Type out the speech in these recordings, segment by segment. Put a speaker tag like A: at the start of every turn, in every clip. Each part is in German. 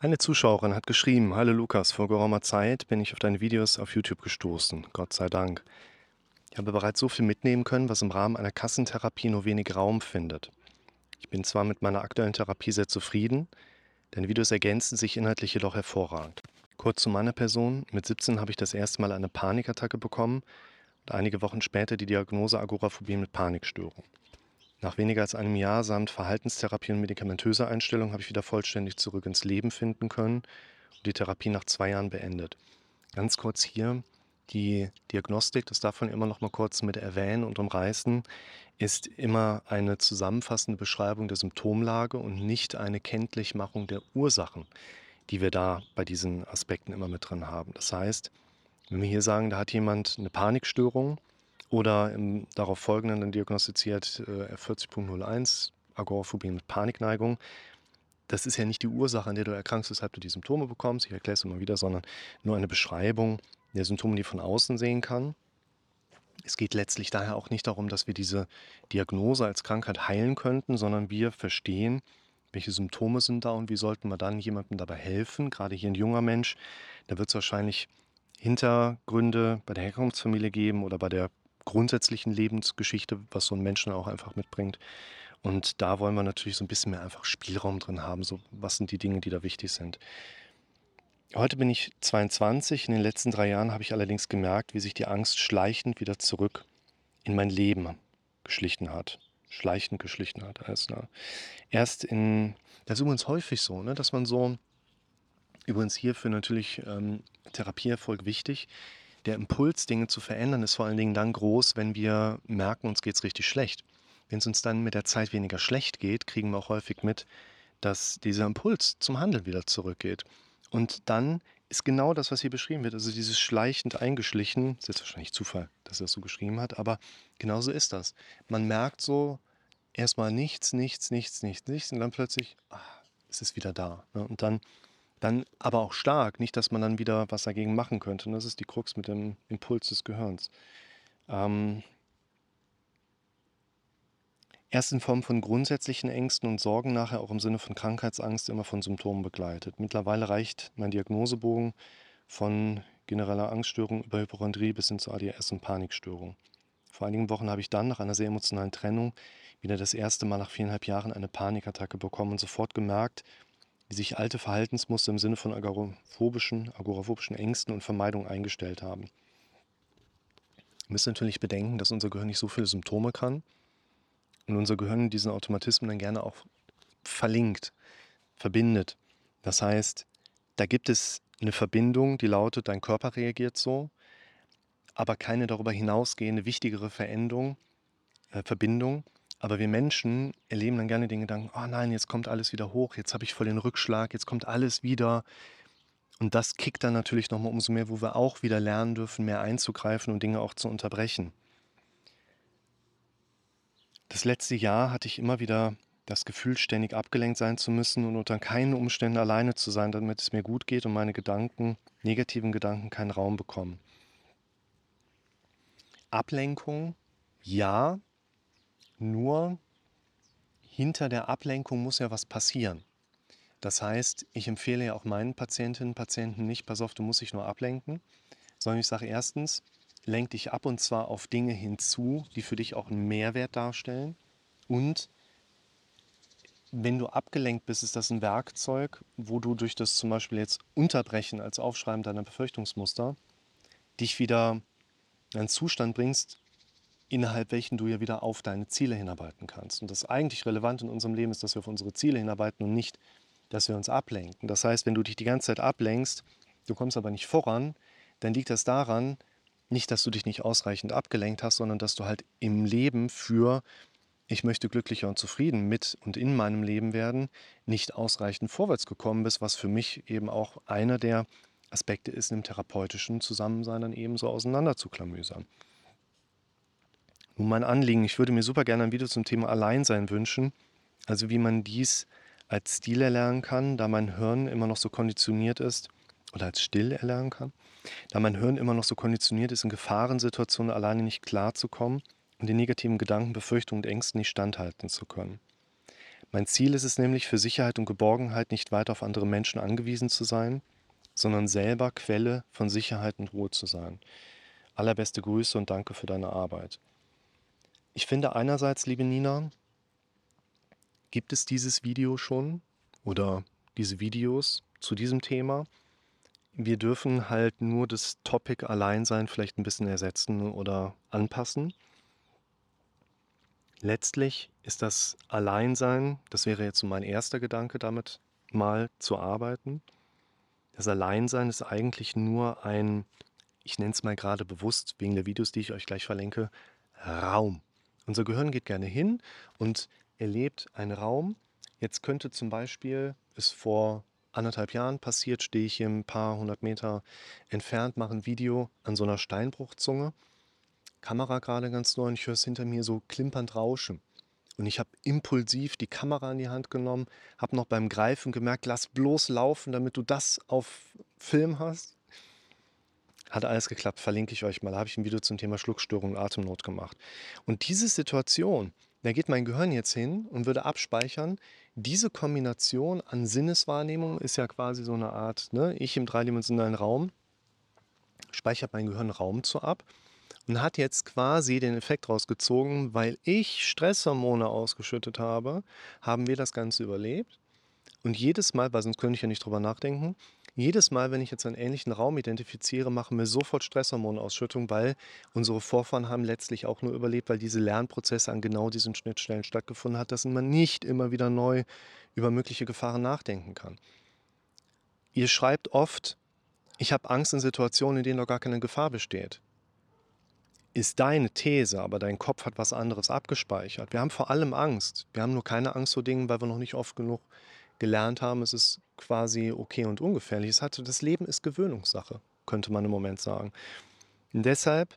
A: Eine Zuschauerin hat geschrieben, Hallo Lukas, vor geraumer Zeit bin ich auf deine Videos auf YouTube gestoßen. Gott sei Dank. Ich habe bereits so viel mitnehmen können, was im Rahmen einer Kassentherapie nur wenig Raum findet. Ich bin zwar mit meiner aktuellen Therapie sehr zufrieden, deine Videos ergänzen sich inhaltlich jedoch hervorragend. Kurz zu meiner Person. Mit 17 habe ich das erste Mal eine Panikattacke bekommen und einige Wochen später die Diagnose Agoraphobie mit Panikstörung. Nach weniger als einem Jahr samt Verhaltenstherapie und medikamentöser Einstellung habe ich wieder vollständig zurück ins Leben finden können und die Therapie nach zwei Jahren beendet. Ganz kurz hier, die Diagnostik, das darf man immer noch mal kurz mit erwähnen und umreißen, ist immer eine zusammenfassende Beschreibung der Symptomlage und nicht eine Kenntlichmachung der Ursachen, die wir da bei diesen Aspekten immer mit drin haben. Das heißt, wenn wir hier sagen, da hat jemand eine Panikstörung, oder im darauf folgenden dann diagnostiziert äh, R40.01, Agoraphobie mit Panikneigung. Das ist ja nicht die Ursache, an der du erkrankst, weshalb du die Symptome bekommst. Ich erkläre es immer wieder, sondern nur eine Beschreibung der Symptome, die von außen sehen kann. Es geht letztlich daher auch nicht darum, dass wir diese Diagnose als Krankheit heilen könnten, sondern wir verstehen, welche Symptome sind da und wie sollten wir dann jemandem dabei helfen. Gerade hier ein junger Mensch, da wird es wahrscheinlich Hintergründe bei der Herkunftsfamilie geben oder bei der grundsätzlichen Lebensgeschichte, was so ein Menschen auch einfach mitbringt. Und da wollen wir natürlich so ein bisschen mehr einfach Spielraum drin haben. So, was sind die Dinge, die da wichtig sind? Heute bin ich 22. In den letzten drei Jahren habe ich allerdings gemerkt, wie sich die Angst schleichend wieder zurück in mein Leben geschlichen hat. Schleichend geschlichen hat. Also? Erst in, das ist übrigens häufig so, ne, dass man so, übrigens hierfür natürlich ähm, Therapieerfolg wichtig, der Impuls, Dinge zu verändern, ist vor allen Dingen dann groß, wenn wir merken, uns geht es richtig schlecht. Wenn es uns dann mit der Zeit weniger schlecht geht, kriegen wir auch häufig mit, dass dieser Impuls zum Handeln wieder zurückgeht. Und dann ist genau das, was hier beschrieben wird, also dieses schleichend eingeschlichen, ist jetzt wahrscheinlich Zufall, dass er es so geschrieben hat, aber genauso ist das. Man merkt so erstmal nichts, nichts, nichts, nichts, nichts und dann plötzlich, ah, es ist wieder da. Ne? Und dann dann aber auch stark, nicht, dass man dann wieder was dagegen machen könnte. Und das ist die Krux mit dem Impuls des Gehirns. Ähm, erst in Form von grundsätzlichen Ängsten und Sorgen, nachher auch im Sinne von Krankheitsangst immer von Symptomen begleitet. Mittlerweile reicht mein Diagnosebogen von genereller Angststörung über Hypochondrie bis hin zur ADHS und Panikstörung. Vor einigen Wochen habe ich dann nach einer sehr emotionalen Trennung wieder das erste Mal nach viereinhalb Jahren eine Panikattacke bekommen und sofort gemerkt, wie sich alte Verhaltensmuster im Sinne von agoraphobischen, agoraphobischen Ängsten und Vermeidung eingestellt haben. Wir müssen natürlich bedenken, dass unser Gehirn nicht so viele Symptome kann und unser Gehirn diesen Automatismen dann gerne auch verlinkt, verbindet. Das heißt, da gibt es eine Verbindung, die lautet, dein Körper reagiert so, aber keine darüber hinausgehende wichtigere Veränderung, äh, Verbindung, aber wir Menschen erleben dann gerne den Gedanken, oh nein, jetzt kommt alles wieder hoch, jetzt habe ich voll den Rückschlag, jetzt kommt alles wieder. Und das kickt dann natürlich nochmal umso mehr, wo wir auch wieder lernen dürfen, mehr einzugreifen und Dinge auch zu unterbrechen. Das letzte Jahr hatte ich immer wieder das Gefühl, ständig abgelenkt sein zu müssen und unter keinen Umständen alleine zu sein, damit es mir gut geht und meine Gedanken, negativen Gedanken, keinen Raum bekommen. Ablenkung, ja, nur hinter der Ablenkung muss ja was passieren. Das heißt, ich empfehle ja auch meinen Patientinnen und Patienten nicht, pass auf, du musst dich nur ablenken, sondern ich sage erstens, lenk dich ab und zwar auf Dinge hinzu, die für dich auch einen Mehrwert darstellen. Und wenn du abgelenkt bist, ist das ein Werkzeug, wo du durch das zum Beispiel jetzt Unterbrechen als Aufschreiben deiner Befürchtungsmuster dich wieder in einen Zustand bringst, innerhalb welchen du ja wieder auf deine Ziele hinarbeiten kannst. Und das eigentlich relevant in unserem Leben ist, dass wir auf unsere Ziele hinarbeiten und nicht, dass wir uns ablenken. Das heißt, wenn du dich die ganze Zeit ablenkst, du kommst aber nicht voran, dann liegt das daran, nicht, dass du dich nicht ausreichend abgelenkt hast, sondern dass du halt im Leben für ich möchte glücklicher und zufrieden mit und in meinem Leben werden, nicht ausreichend vorwärts gekommen bist, was für mich eben auch einer der Aspekte ist, im therapeutischen Zusammensein dann eben so auseinanderzuklamüsern. Nun mein Anliegen, ich würde mir super gerne ein Video zum Thema Alleinsein wünschen, also wie man dies als Stil erlernen kann, da mein Hirn immer noch so konditioniert ist, oder als still erlernen kann, da mein Hirn immer noch so konditioniert ist, in Gefahrensituationen alleine nicht klarzukommen und den negativen Gedanken, Befürchtungen und Ängsten nicht standhalten zu können. Mein Ziel ist es nämlich, für Sicherheit und Geborgenheit nicht weiter auf andere Menschen angewiesen zu sein, sondern selber Quelle von Sicherheit und Ruhe zu sein. Allerbeste Grüße und danke für deine Arbeit. Ich finde einerseits, liebe Nina, gibt es dieses Video schon oder diese Videos zu diesem Thema. Wir dürfen halt nur das Topic Alleinsein vielleicht ein bisschen ersetzen oder anpassen. Letztlich ist das Alleinsein, das wäre jetzt so mein erster Gedanke, damit mal zu arbeiten. Das Alleinsein ist eigentlich nur ein, ich nenne es mal gerade bewusst, wegen der Videos, die ich euch gleich verlinke, Raum. Unser Gehirn geht gerne hin und erlebt einen Raum. Jetzt könnte zum Beispiel es vor anderthalb Jahren passiert, stehe ich hier ein paar hundert Meter entfernt, mache ein Video an so einer Steinbruchzunge. Kamera gerade ganz neu und ich höre es hinter mir so klimpernd rauschen. Und ich habe impulsiv die Kamera in die Hand genommen, habe noch beim Greifen gemerkt, lass bloß laufen, damit du das auf Film hast. Hat alles geklappt, verlinke ich euch mal. Da habe ich ein Video zum Thema Schluckstörung und Atemnot gemacht. Und diese Situation, da geht mein Gehirn jetzt hin und würde abspeichern, diese Kombination an Sinneswahrnehmung ist ja quasi so eine Art, ne, ich im dreidimensionalen Raum, speichert mein Gehirn Raum zu ab und hat jetzt quasi den Effekt rausgezogen, weil ich Stresshormone ausgeschüttet habe, haben wir das Ganze überlebt. Und jedes Mal, weil sonst könnte ich ja nicht drüber nachdenken, jedes Mal, wenn ich jetzt einen ähnlichen Raum identifiziere, machen wir sofort Stresshormonausschüttung, weil unsere Vorfahren haben letztlich auch nur überlebt, weil diese Lernprozesse an genau diesen Schnittstellen stattgefunden hat, dass man nicht immer wieder neu über mögliche Gefahren nachdenken kann. Ihr schreibt oft, ich habe Angst in Situationen, in denen noch gar keine Gefahr besteht. Ist deine These, aber dein Kopf hat was anderes abgespeichert. Wir haben vor allem Angst. Wir haben nur keine Angst vor Dingen, weil wir noch nicht oft genug gelernt haben, es ist quasi okay und ungefährlich. Es hat, das Leben ist Gewöhnungssache, könnte man im Moment sagen. Und deshalb,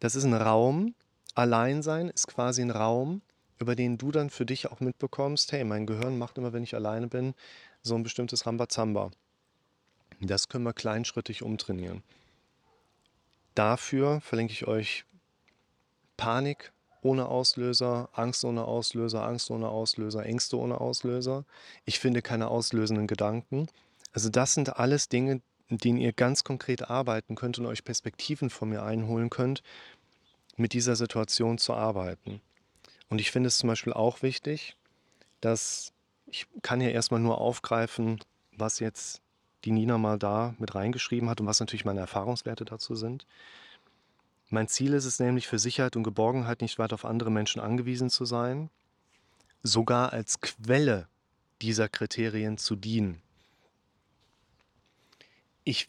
A: das ist ein Raum, Alleinsein ist quasi ein Raum, über den du dann für dich auch mitbekommst, hey, mein Gehirn macht immer, wenn ich alleine bin, so ein bestimmtes Rambazamba. Das können wir kleinschrittig umtrainieren. Dafür verlinke ich euch Panik, ohne Auslöser, Angst ohne Auslöser, Angst ohne Auslöser, Ängste ohne Auslöser. Ich finde keine auslösenden Gedanken. Also das sind alles Dinge, in denen ihr ganz konkret arbeiten könnt und euch Perspektiven von mir einholen könnt, mit dieser Situation zu arbeiten. Und ich finde es zum Beispiel auch wichtig, dass ich kann ja erstmal nur aufgreifen, was jetzt die Nina mal da mit reingeschrieben hat und was natürlich meine Erfahrungswerte dazu sind. Mein Ziel ist es nämlich, für Sicherheit und Geborgenheit nicht weiter auf andere Menschen angewiesen zu sein, sogar als Quelle dieser Kriterien zu dienen. Ich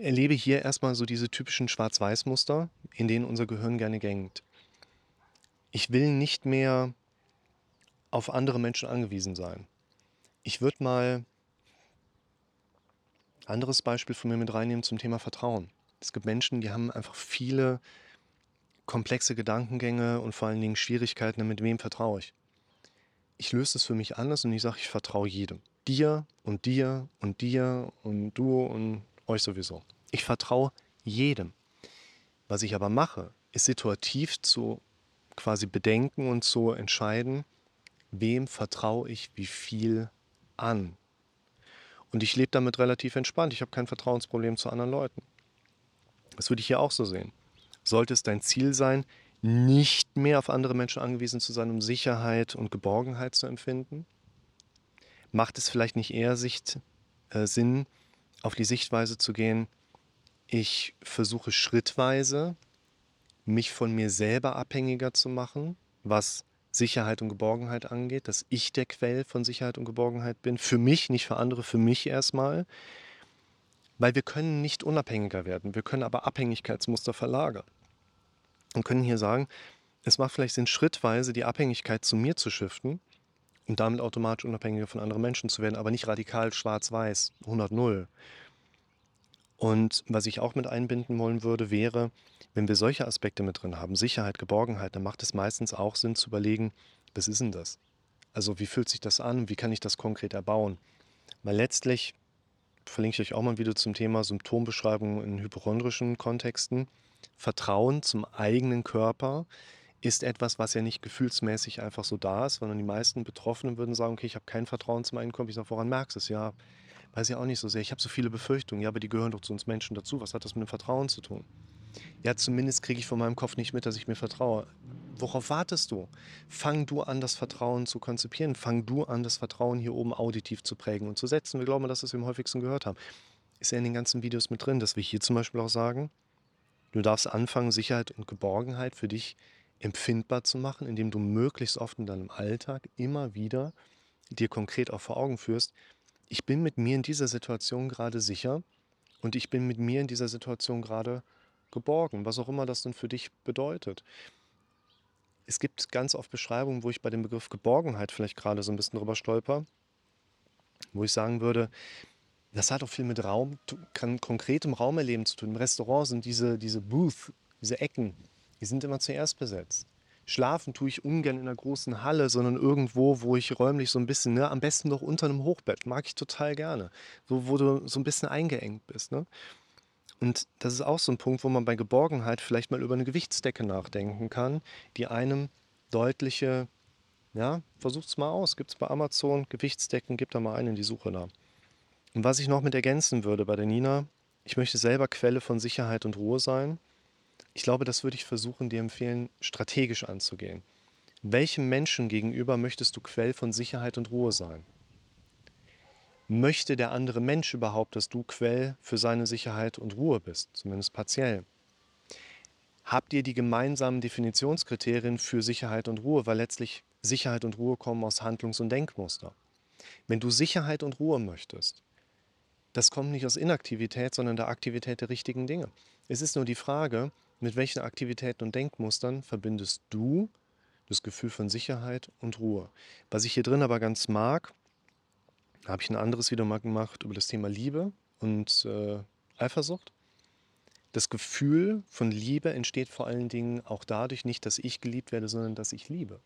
A: erlebe hier erstmal so diese typischen Schwarz-Weiß-Muster, in denen unser Gehirn gerne gängt. Ich will nicht mehr auf andere Menschen angewiesen sein. Ich würde mal anderes Beispiel von mir mit reinnehmen zum Thema Vertrauen. Es gibt Menschen, die haben einfach viele komplexe Gedankengänge und vor allen Dingen Schwierigkeiten, mit wem vertraue ich. Ich löse das für mich anders und ich sage, ich vertraue jedem. Dir und dir und dir und du und euch sowieso. Ich vertraue jedem. Was ich aber mache, ist situativ zu quasi bedenken und zu entscheiden, wem vertraue ich wie viel an. Und ich lebe damit relativ entspannt. Ich habe kein Vertrauensproblem zu anderen Leuten. Das würde ich hier auch so sehen sollte es dein Ziel sein, nicht mehr auf andere Menschen angewiesen zu sein, um Sicherheit und Geborgenheit zu empfinden? Macht es vielleicht nicht eher Sicht, äh, Sinn, auf die Sichtweise zu gehen, ich versuche schrittweise, mich von mir selber abhängiger zu machen, was Sicherheit und Geborgenheit angeht, dass ich der Quell von Sicherheit und Geborgenheit bin, für mich, nicht für andere, für mich erstmal, weil wir können nicht unabhängiger werden, wir können aber Abhängigkeitsmuster verlagern und können hier sagen, es macht vielleicht Sinn, schrittweise die Abhängigkeit zu mir zu shiften und damit automatisch unabhängiger von anderen Menschen zu werden, aber nicht radikal schwarz-weiß, 100-0. Und was ich auch mit einbinden wollen würde, wäre, wenn wir solche Aspekte mit drin haben, Sicherheit, Geborgenheit, dann macht es meistens auch Sinn zu überlegen, was ist denn das? Also wie fühlt sich das an? Wie kann ich das konkret erbauen? Weil letztlich verlinke ich euch auch mal ein Video zum Thema Symptombeschreibung in hypochondrischen Kontexten. Vertrauen zum eigenen Körper ist etwas, was ja nicht gefühlsmäßig einfach so da ist, sondern die meisten Betroffenen würden sagen, okay, ich habe kein Vertrauen zu meinem Einkommen. Ich sage, woran merkst du es? Ja, weiß ich auch nicht so sehr. Ich habe so viele Befürchtungen. Ja, aber die gehören doch zu uns Menschen dazu. Was hat das mit dem Vertrauen zu tun? Ja, zumindest kriege ich von meinem Kopf nicht mit, dass ich mir vertraue. Worauf wartest du? Fang du an, das Vertrauen zu konzipieren. Fang du an, das Vertrauen hier oben auditiv zu prägen und zu setzen. Wir glauben, dass wir es am häufigsten gehört haben. Ist ja in den ganzen Videos mit drin, dass wir hier zum Beispiel auch sagen, du darfst anfangen, Sicherheit und Geborgenheit für dich empfindbar zu machen, indem du möglichst oft in deinem Alltag immer wieder dir konkret auch vor Augen führst, ich bin mit mir in dieser Situation gerade sicher und ich bin mit mir in dieser Situation gerade geborgen, was auch immer das denn für dich bedeutet. Es gibt ganz oft Beschreibungen, wo ich bei dem Begriff Geborgenheit vielleicht gerade so ein bisschen drüber stolper, wo ich sagen würde, das hat auch viel mit Raum, kann konkretem Raumerleben zu tun. Im Restaurant sind diese, diese Booth, diese Ecken, die sind immer zuerst besetzt. Schlafen tue ich ungern in einer großen Halle, sondern irgendwo, wo ich räumlich so ein bisschen, ne, am besten doch unter einem Hochbett, mag ich total gerne. So, wo du so ein bisschen eingeengt bist. Ne? Und das ist auch so ein Punkt, wo man bei Geborgenheit vielleicht mal über eine Gewichtsdecke nachdenken kann, die einem deutliche, ja, versucht's mal aus, gibt es bei Amazon Gewichtsdecken, gibt da mal einen in die Suche da. Und was ich noch mit ergänzen würde bei der Nina, ich möchte selber Quelle von Sicherheit und Ruhe sein. Ich glaube, das würde ich versuchen, dir empfehlen, strategisch anzugehen. Welchem Menschen gegenüber möchtest du Quell von Sicherheit und Ruhe sein? Möchte der andere Mensch überhaupt, dass du Quell für seine Sicherheit und Ruhe bist, zumindest partiell? Habt ihr die gemeinsamen Definitionskriterien für Sicherheit und Ruhe, weil letztlich Sicherheit und Ruhe kommen aus Handlungs- und Denkmuster. Wenn du Sicherheit und Ruhe möchtest, das kommt nicht aus Inaktivität, sondern der Aktivität der richtigen Dinge. Es ist nur die Frage, mit welchen Aktivitäten und Denkmustern verbindest du das Gefühl von Sicherheit und Ruhe. Was ich hier drin aber ganz mag, habe ich ein anderes Video mal gemacht über das Thema Liebe und äh, Eifersucht. Das Gefühl von Liebe entsteht vor allen Dingen auch dadurch nicht, dass ich geliebt werde, sondern dass ich liebe.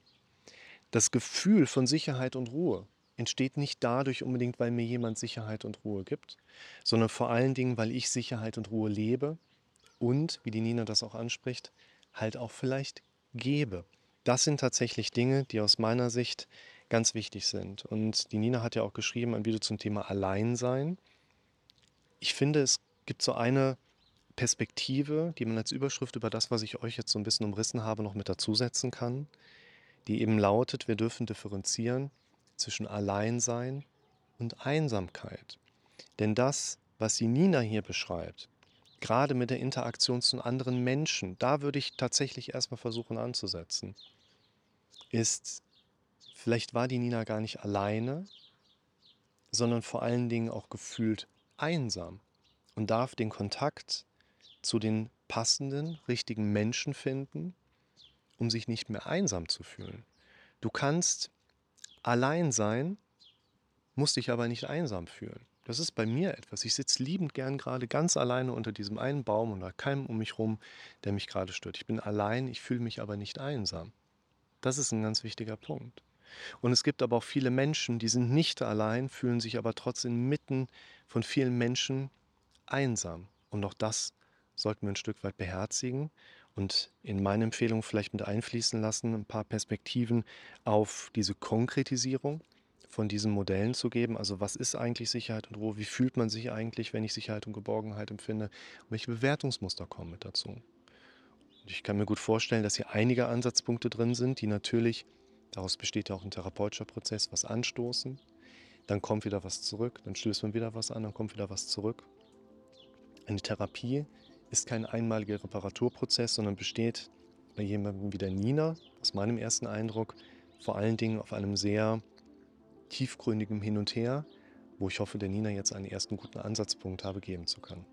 A: Das Gefühl von Sicherheit und Ruhe entsteht nicht dadurch unbedingt, weil mir jemand Sicherheit und Ruhe gibt, sondern vor allen Dingen, weil ich Sicherheit und Ruhe lebe und, wie die Nina das auch anspricht, halt auch vielleicht gebe. Das sind tatsächlich Dinge, die aus meiner Sicht ganz wichtig sind. Und die Nina hat ja auch geschrieben ein Video zum Thema Alleinsein. Ich finde, es gibt so eine Perspektive, die man als Überschrift über das, was ich euch jetzt so ein bisschen umrissen habe, noch mit dazusetzen kann, die eben lautet, wir dürfen differenzieren zwischen Alleinsein und Einsamkeit. Denn das, was die Nina hier beschreibt, gerade mit der Interaktion zu anderen Menschen, da würde ich tatsächlich erstmal versuchen anzusetzen, ist, vielleicht war die Nina gar nicht alleine, sondern vor allen Dingen auch gefühlt einsam und darf den Kontakt zu den passenden, richtigen Menschen finden, um sich nicht mehr einsam zu fühlen. Du kannst allein sein, musst dich aber nicht einsam fühlen. Das ist bei mir etwas. Ich sitze liebend gern gerade ganz alleine unter diesem einen Baum und da keinem um mich rum, der mich gerade stört. Ich bin allein, ich fühle mich aber nicht einsam. Das ist ein ganz wichtiger Punkt. Und es gibt aber auch viele Menschen, die sind nicht allein, fühlen sich aber trotzdem mitten von vielen Menschen einsam. Und auch das sollten wir ein Stück weit beherzigen und in meine Empfehlung vielleicht mit einfließen lassen, ein paar Perspektiven auf diese Konkretisierung von diesen Modellen zu geben. Also was ist eigentlich Sicherheit und Ruhe? Wie fühlt man sich eigentlich, wenn ich Sicherheit und Geborgenheit empfinde? Und welche Bewertungsmuster kommen mit dazu? Und ich kann mir gut vorstellen, dass hier einige Ansatzpunkte drin sind, die natürlich, daraus besteht ja auch ein therapeutischer Prozess, was anstoßen. Dann kommt wieder was zurück, dann stößt man wieder was an, dann kommt wieder was zurück. Eine Therapie ist kein einmaliger Reparaturprozess, sondern besteht bei jemandem wie der Nina, aus meinem ersten Eindruck, vor allen Dingen auf einem sehr tiefgründigen Hin und Her, wo ich hoffe, der Nina jetzt einen ersten guten Ansatzpunkt habe geben zu können.